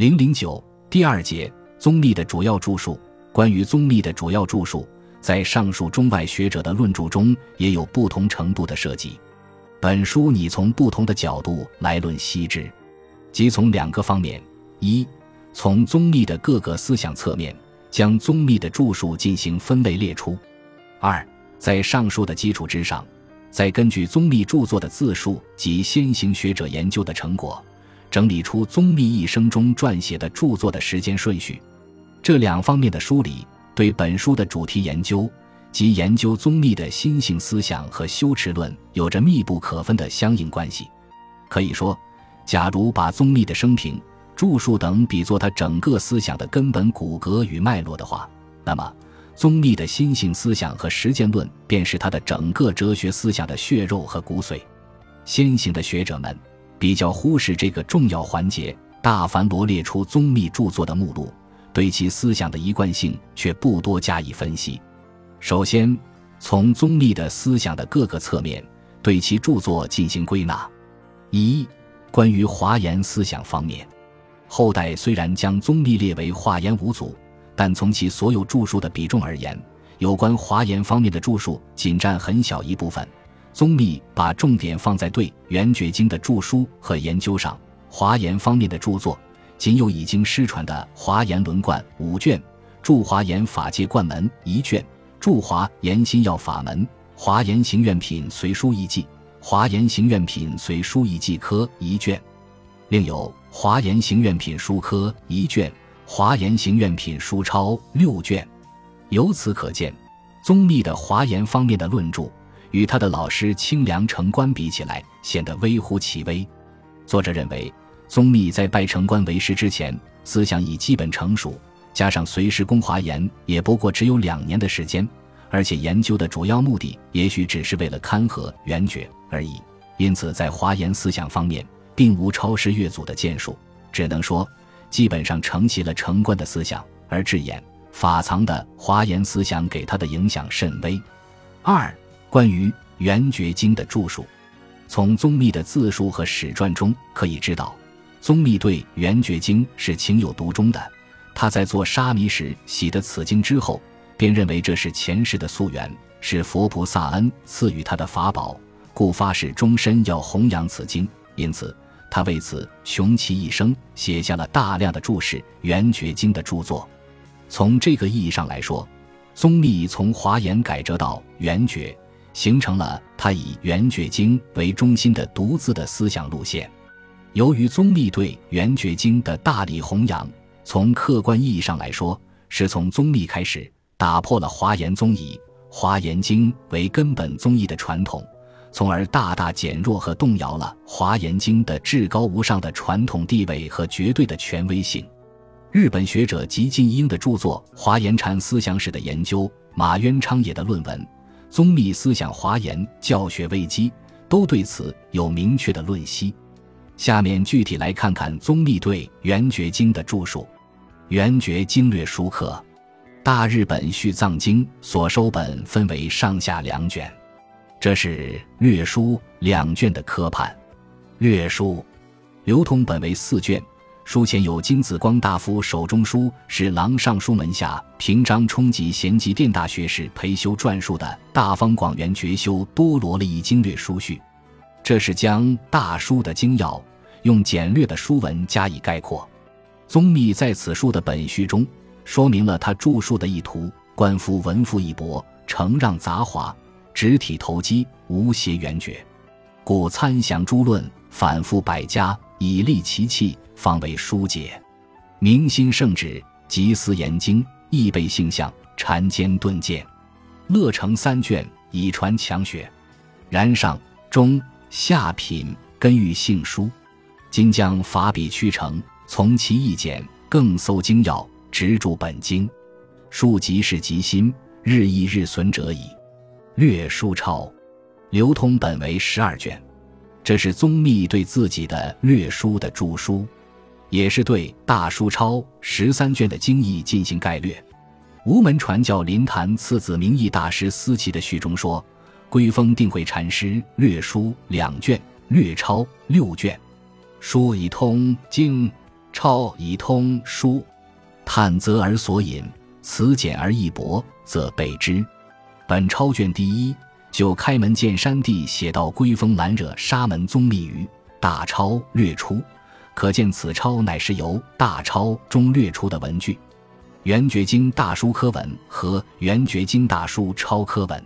零零九第二节宗密的主要著述。关于宗密的主要著述，在上述中外学者的论著中也有不同程度的涉及。本书拟从不同的角度来论析之，即从两个方面：一，从宗密的各个思想侧面，将宗密的著述进行分类列出；二，在上述的基础之上，再根据宗密著作的字数及先行学者研究的成果，整理出宗密一生中撰写的著作的时间顺序。这两方面的梳理，对本书的主题研究。及研究宗密的心性思想和修持论有着密不可分的相应关系。可以说，假如把宗密的生平、著述等比作他整个思想的根本骨骼与脉络的话，那么宗密的心性思想和实践论便是他的整个哲学思想的血肉和骨髓。先行的学者们比较忽视这个重要环节，大凡罗列出宗密著作的目录，对其思想的一贯性却不多加以分析。首先，从宗密的思想的各个侧面对其著作进行归纳。一、关于华严思想方面，后代虽然将宗密列为华严五祖，但从其所有著述的比重而言，有关华严方面的著述仅占很小一部分。宗密把重点放在对《圆觉经》的著书和研究上，华严方面的著作仅有已经失传的《华严轮贯》五卷，《著华严法界观门》一卷。著华严心要法门，华严行愿品随书一记，华严行愿品随书一记科一卷，另有华严行愿品书科一卷，华严行愿品书抄六卷。由此可见，宗密的华严方面的论著，与他的老师清凉城关比起来，显得微乎其微。作者认为，宗密在拜城关为师之前，思想已基本成熟。加上随时攻华严也不过只有两年的时间，而且研究的主要目的也许只是为了勘合圆觉而已，因此在华严思想方面并无超师越祖的建树，只能说基本上承袭了成观的思想，而智眼法藏的华严思想给他的影响甚微。二、关于圆觉经的著述，从宗密的自述和史传中可以知道，宗密对圆觉经是情有独钟的。他在做沙弥时洗的此经之后，便认为这是前世的夙缘，是佛菩萨恩赐予他的法宝，故发誓终身要弘扬此经。因此，他为此穷其一生，写下了大量的注释《圆觉经》的著作。从这个意义上来说，宗密从华严改折到圆觉，形成了他以《圆觉经》为中心的独自的思想路线。由于宗密对《圆觉经》的大力弘扬，从客观意义上来说，是从宗密开始打破了华严宗以华严经为根本宗义的传统，从而大大减弱和动摇了华严经的至高无上的传统地位和绝对的权威性。日本学者吉进英的著作《华严禅思想史的研究》，马渊昌也的论文《宗密思想华严教学危机》，都对此有明确的论析。下面具体来看看宗密对《圆觉经》的著述。《圆觉经略书课》，大日本续藏经所收本分为上下两卷，这是略书两卷的科判。略书流通本为四卷，书前有金子光大夫手中书，是郎尚书门下平章冲吉贤集殿大学士裴修撰述的《大方广圆觉修多罗利经略书序》，这是将大书的精要用简略的书文加以概括。宗密在此书的本序中，说明了他著述的意图：官夫文赋一博，承让杂华，直体投机，无邪圆觉，故参详诸论，反复百家，以利其器，方为疏解。明心圣旨，集思言经，亦备性相，禅间顿见，乐成三卷，以传强学。然上中下品根欲性书，今将法笔曲成。从其意简，更搜精要，直注本经。书即是集心，日益日损者矣。略书抄，流通本为十二卷，这是宗密对自己的略书的注书，也是对大书抄十三卷的经义进行概略。无门传教林坛次子明义大师思齐的序中说：“归峰定慧禅师略书两卷，略抄六卷，书以通经。”抄以通书，探则而所引，辞简而易博，则备之。本抄卷第一，就开门见山地写到龟峰兰惹沙门宗密于大抄略出，可见此抄乃是由大抄中略出的文句。圆觉经大书科文和圆觉经大书抄科文，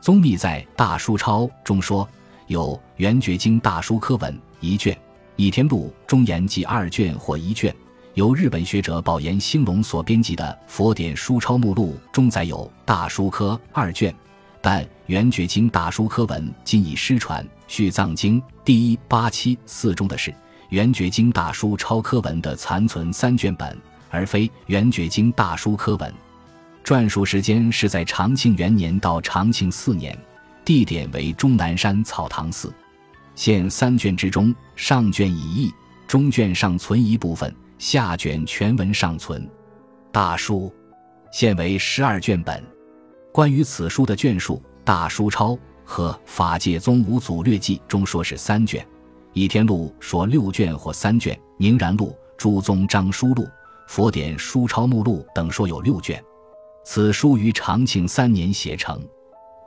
宗密在大书抄中说有圆觉经大书科文一卷，倚天录中言记二卷或一卷。由日本学者保研兴隆所编辑的《佛典书抄目录》中载有大书科二卷，但圆觉经大书科文今已失传。续藏经第一八七四中的是圆觉经大书抄科文的残存三卷本。而非圆觉经大书科文，撰述时间是在长庆元年到长庆四年，地点为终南山草堂寺。现三卷之中，上卷已佚，中卷尚存一部分，下卷全文尚存。大书现为十二卷本。关于此书的卷数，《大书钞》和《法界宗五祖略记》中说是三卷，《倚天录》说六卷或三卷，《宁然录》《诸宗章书录》。佛典书钞目录等说有六卷，此书于长庆三年写成。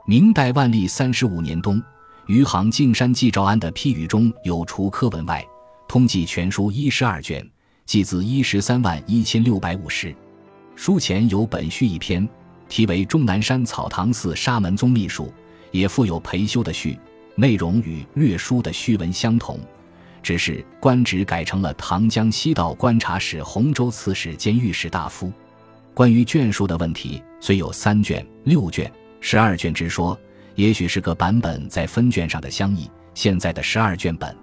明代万历三十五年冬，余杭径山纪兆安的批语中有除科文外，通记全书一十二卷，记字一十三万一千六百五十。书前有本序一篇，题为《终南山草堂寺沙门宗秘书》，也附有裴修的序，内容与略书的序文相同。只是官职改成了唐江西道观察使、洪州刺史兼御史大夫。关于卷数的问题，虽有三卷、六卷、十二卷之说，也许是个版本在分卷上的相异。现在的十二卷本，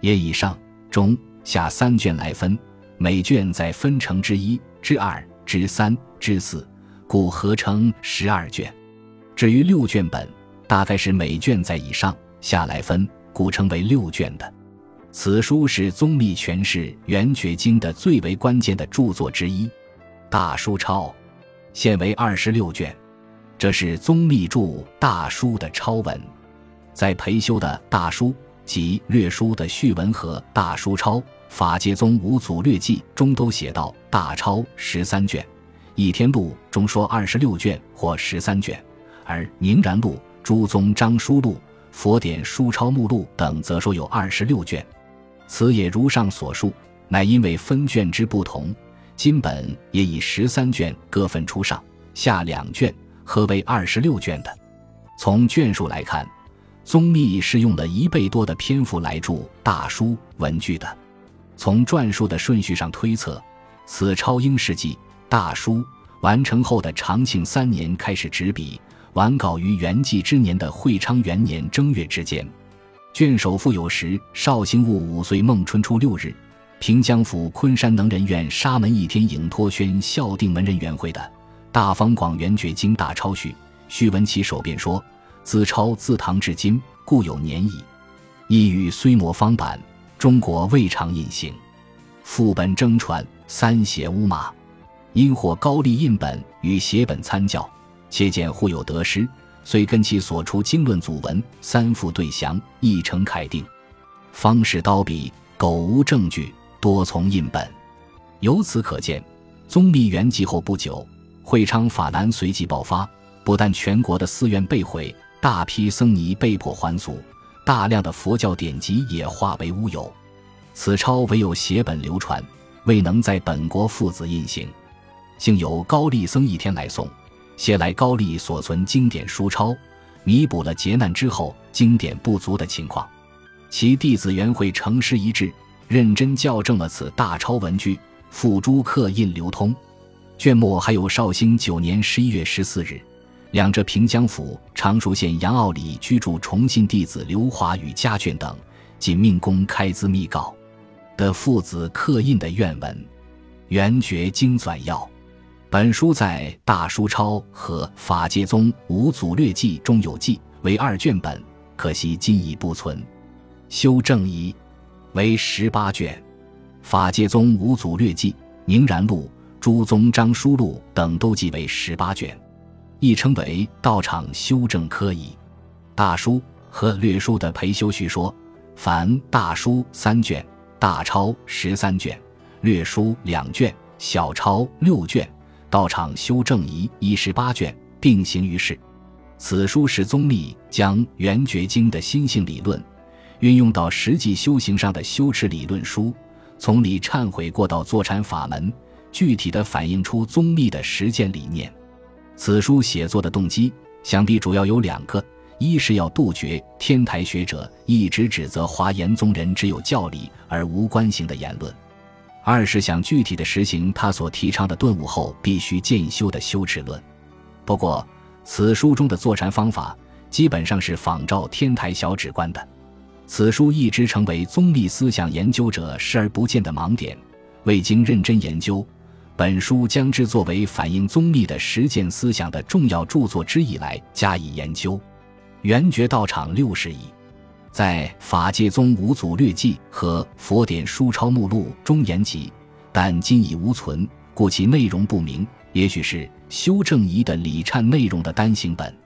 也以上、中、下三卷来分，每卷再分成之一、之二、之三、之四，故合成十二卷。至于六卷本，大概是每卷在以上、下来分，故称为六卷的。此书是宗密诠释《圆觉经》的最为关键的著作之一，《大书抄》现为二十六卷，这是宗密著《大书》的抄文。在裴修的《大书》及略书的序文和《大书抄》《法界宗五祖略记》中都写到《大抄》十三卷，《倚天录》中说二十六卷或十三卷，而《宁然录》《诸宗章书录》《佛典书抄目录》等则说有二十六卷。此也如上所述，乃因为分卷之不同，今本也以十三卷各分出上下两卷，合为二十六卷的。从卷数来看，宗密是用了一倍多的篇幅来注大书文句的。从篆书的顺序上推测，此抄应是继大书完成后的长庆三年开始执笔，完稿于元纪之年的会昌元年正月之间。卷首附有时，绍兴戊午岁孟春初六日，平江府昆山能人院沙门一天影托宣孝定门人员会的大方广圆觉经大抄序，序文其首便说：“自抄自唐至今，故有年矣。意语虽摹方版，中国未尝印行。副本征传，三写乌马，因获高丽印本与写本参教，且见互有得失。”遂根其所出经论祖文三副对详，一成楷定，方士刀笔，苟无证据，多从印本。由此可见，宗密圆寂后不久，会昌法难随即爆发，不但全国的寺院被毁，大批僧尼被迫还俗，大量的佛教典籍也化为乌有。此抄唯有写本流传，未能在本国父子印行。幸有高丽僧一天来送。写来高丽所存经典书抄，弥补了劫难之后经典不足的情况。其弟子元会成师一致，认真校正了此大抄文句，付诸刻印流通。卷末还有绍兴九年十一月十四日，两浙平江府常熟县杨坳里居住重信弟子刘华与家眷等，仅命公开资密告的父子刻印的愿文，圆觉经纂要。本书在《大书抄》和《法界宗五祖略记》中有记，为二卷本，可惜今已不存。修正仪为十八卷，《法界宗五祖略记》《宁然录》《诸宗章书录》等都记为十八卷，亦称为道场修正科仪。大书和略书的裴修序说：凡大书三卷，大抄十三卷。略书两卷，小抄六卷，道场修正仪一十八卷，并行于世。此书是宗密将《圆觉经》的心性理论运用到实际修行上的修持理论书，从理忏悔过到坐禅法门，具体的反映出宗密的实践理念。此书写作的动机，想必主要有两个。一是要杜绝天台学者一直指责华严宗人只有教理而无关行的言论；二是想具体的实行他所提倡的顿悟后必须渐修的修持论。不过，此书中的坐禅方法基本上是仿照天台小止观的。此书一直成为宗密思想研究者视而不见的盲点，未经认真研究，本书将之作为反映宗密的实践思想的重要著作之一来加以研究。圆觉道场六十亿，在法界宗五祖略记和佛典书抄目录中言及，但今已无存，故其内容不明。也许是修正仪的礼忏内容的单行本。